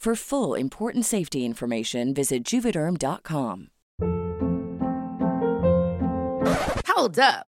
For full important safety information, visit juvederm.com. Hold up.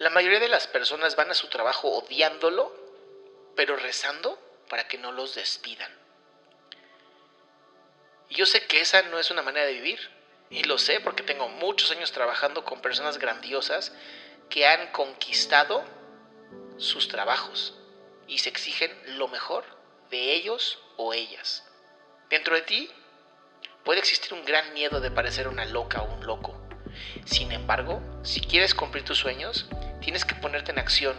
La mayoría de las personas van a su trabajo odiándolo, pero rezando para que no los despidan. Y yo sé que esa no es una manera de vivir. Y lo sé porque tengo muchos años trabajando con personas grandiosas que han conquistado sus trabajos y se exigen lo mejor de ellos o ellas. Dentro de ti puede existir un gran miedo de parecer una loca o un loco. Sin embargo, si quieres cumplir tus sueños, tienes que ponerte en acción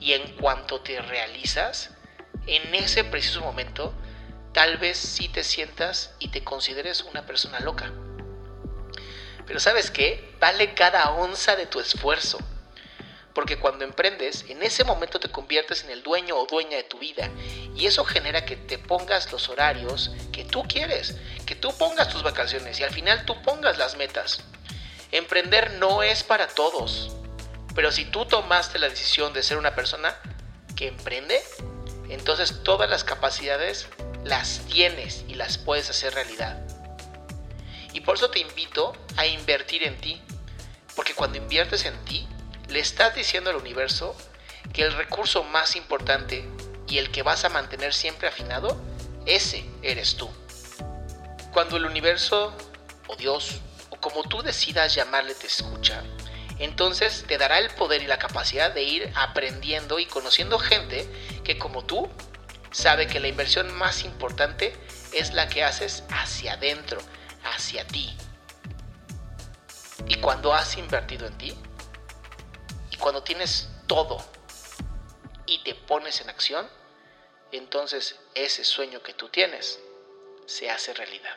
y en cuanto te realizas, en ese preciso momento, tal vez sí te sientas y te consideres una persona loca. Pero sabes qué? Vale cada onza de tu esfuerzo. Porque cuando emprendes, en ese momento te conviertes en el dueño o dueña de tu vida. Y eso genera que te pongas los horarios que tú quieres, que tú pongas tus vacaciones y al final tú pongas las metas. Emprender no es para todos. Pero si tú tomaste la decisión de ser una persona que emprende, entonces todas las capacidades las tienes y las puedes hacer realidad. Y por eso te invito a invertir en ti. Porque cuando inviertes en ti, le estás diciendo al universo que el recurso más importante y el que vas a mantener siempre afinado, ese eres tú. Cuando el universo o Dios o como tú decidas llamarle te escucha, entonces te dará el poder y la capacidad de ir aprendiendo y conociendo gente que como tú sabe que la inversión más importante es la que haces hacia adentro, hacia ti. Y cuando has invertido en ti, y cuando tienes todo y te pones en acción, entonces ese sueño que tú tienes se hace realidad.